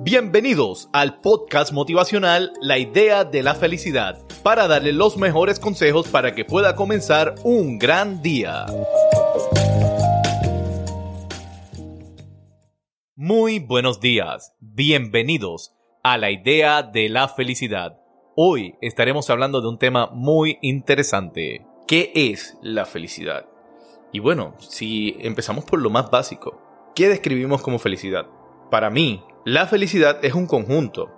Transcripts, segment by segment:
Bienvenidos al podcast motivacional La idea de la felicidad, para darle los mejores consejos para que pueda comenzar un gran día. Muy buenos días, bienvenidos a La idea de la felicidad. Hoy estaremos hablando de un tema muy interesante. ¿Qué es la felicidad? Y bueno, si empezamos por lo más básico, ¿qué describimos como felicidad? Para mí, la felicidad es un conjunto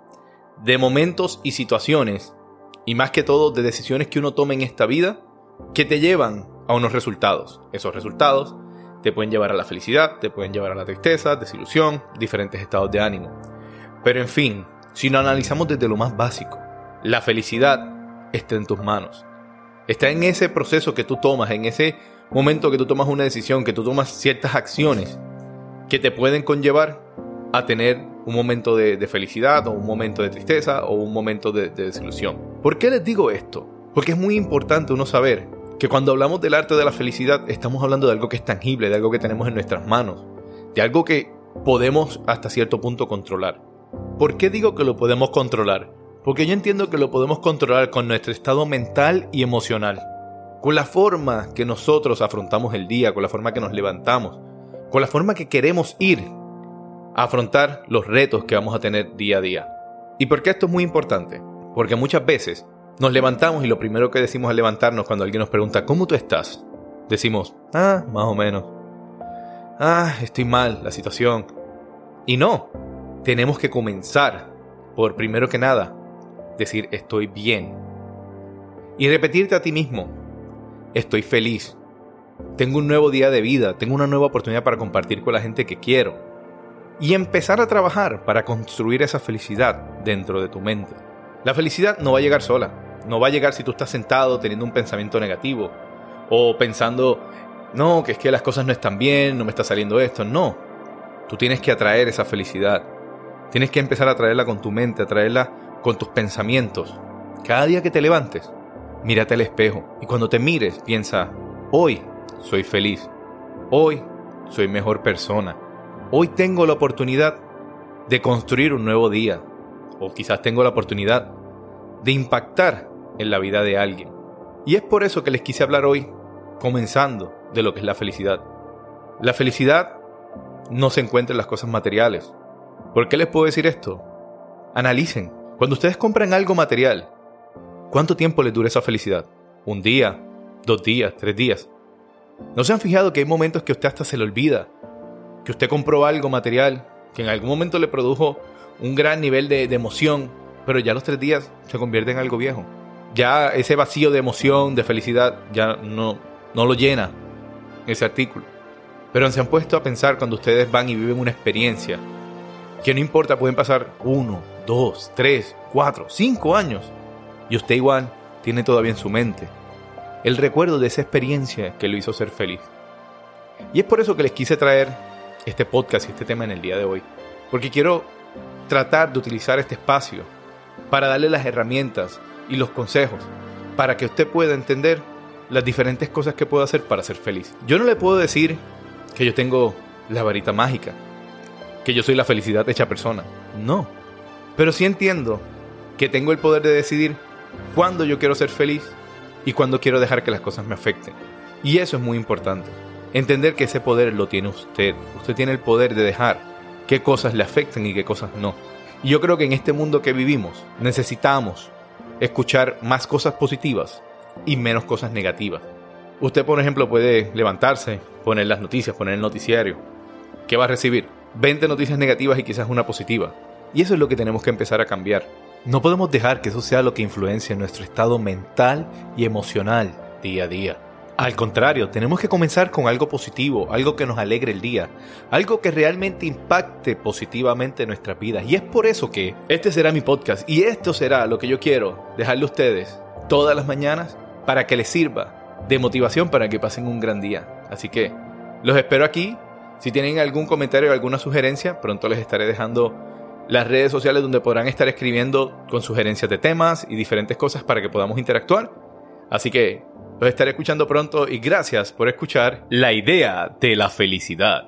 de momentos y situaciones, y más que todo de decisiones que uno toma en esta vida, que te llevan a unos resultados. Esos resultados te pueden llevar a la felicidad, te pueden llevar a la tristeza, desilusión, diferentes estados de ánimo. Pero en fin, si lo analizamos desde lo más básico, la felicidad está en tus manos. Está en ese proceso que tú tomas, en ese momento que tú tomas una decisión, que tú tomas ciertas acciones que te pueden conllevar a tener un momento de, felicidad o un momento de tristeza o un momento de, de desilusión. ¿Por qué les digo esto? Porque es muy importante uno saber que cuando hablamos del arte de la felicidad estamos hablando de algo que es tangible, de algo que tenemos en nuestras manos, de algo que podemos hasta cierto punto controlar. ¿Por qué digo que lo podemos controlar? Porque yo entiendo que lo podemos controlar con nuestro estado mental y emocional, con la forma que nosotros afrontamos el día, con la forma que nos levantamos, con la forma que queremos ir afrontar los retos que vamos a tener día a día. ¿Y por qué esto es muy importante? Porque muchas veces nos levantamos y lo primero que decimos al levantarnos cuando alguien nos pregunta ¿cómo tú estás? Decimos, ah, más o menos. Ah, estoy mal, la situación. Y no, tenemos que comenzar por primero que nada decir estoy bien. Y repetirte a ti mismo, estoy feliz. Tengo un nuevo día de vida, tengo una nueva oportunidad para compartir con la gente que quiero y empezar a trabajar para construir esa felicidad dentro de tu mente. La felicidad no va a llegar sola, no va a llegar si tú estás sentado teniendo un pensamiento negativo o pensando, no, que es que las cosas no están bien, no me está saliendo esto, no. Tú tienes que atraer esa felicidad. Tienes que empezar a traerla con tu mente, a traerla con tus pensamientos. Cada día que te levantes, mírate al espejo y cuando te mires piensa, hoy soy feliz, hoy soy mejor persona, Hoy tengo la oportunidad de construir un nuevo día, o quizás tengo la oportunidad de impactar en la vida de alguien. Y es por eso que les quise hablar hoy, comenzando de lo que es la felicidad. La felicidad no se encuentra en las cosas materiales. ¿Por qué les puedo decir esto? Analicen. Cuando ustedes compran algo material, ¿cuánto tiempo les dura esa felicidad? ¿Un día? ¿Dos días? ¿Tres días? ¿No se han fijado que hay momentos que usted hasta se le olvida que usted compró algo material que en algún momento le produjo un gran nivel de, emoción, pero ya los tres días se convierte en algo viejo. Ya ese vacío de emoción, de felicidad, ya no, no lo llena ese artículo. Pero se han puesto a pensar cuando ustedes van y viven una experiencia, que no importa, pueden pasar uno, dos, tres, cuatro, cinco años, y usted igual tiene todavía en su mente el recuerdo de esa experiencia que lo hizo ser feliz. Y es por eso que les quise traer este podcast y este tema en el día de hoy. Porque quiero tratar de utilizar este espacio para darle las herramientas y los consejos para que usted pueda entender las diferentes cosas que puede hacer para ser feliz. Yo no le puedo decir que yo tengo la varita mágica, que yo soy la felicidad hecha persona. No. Pero sí entiendo que tengo el poder de decidir cuándo yo quiero ser feliz y cuándo quiero dejar que las cosas me afecten. Y eso es muy importante. Entender que ese poder lo tiene usted. Usted tiene el poder de dejar qué cosas le afecten y qué cosas no. Y yo creo que en este mundo que vivimos necesitamos escuchar más cosas positivas y menos cosas negativas. Usted, por ejemplo, puede levantarse, poner las noticias, poner el noticiario. ¿Qué va a recibir? 20 noticias negativas y quizás una positiva. Y eso es lo que tenemos que empezar a cambiar. No podemos dejar que eso sea lo que influencie nuestro estado mental y emocional día a día. Al contrario, tenemos que comenzar con algo positivo, algo que nos alegre el día, algo que realmente impacte positivamente nuestras vidas. Y es por eso que este será mi podcast y esto será lo que yo quiero dejarle a ustedes todas las mañanas para que les sirva de motivación para que pasen un gran día. Así que los espero aquí. Si tienen algún comentario o alguna sugerencia, pronto les estaré dejando las redes sociales donde podrán estar escribiendo con sugerencias de temas y diferentes cosas para que podamos interactuar. Así que los estaré escuchando pronto y gracias por escuchar La idea de la felicidad.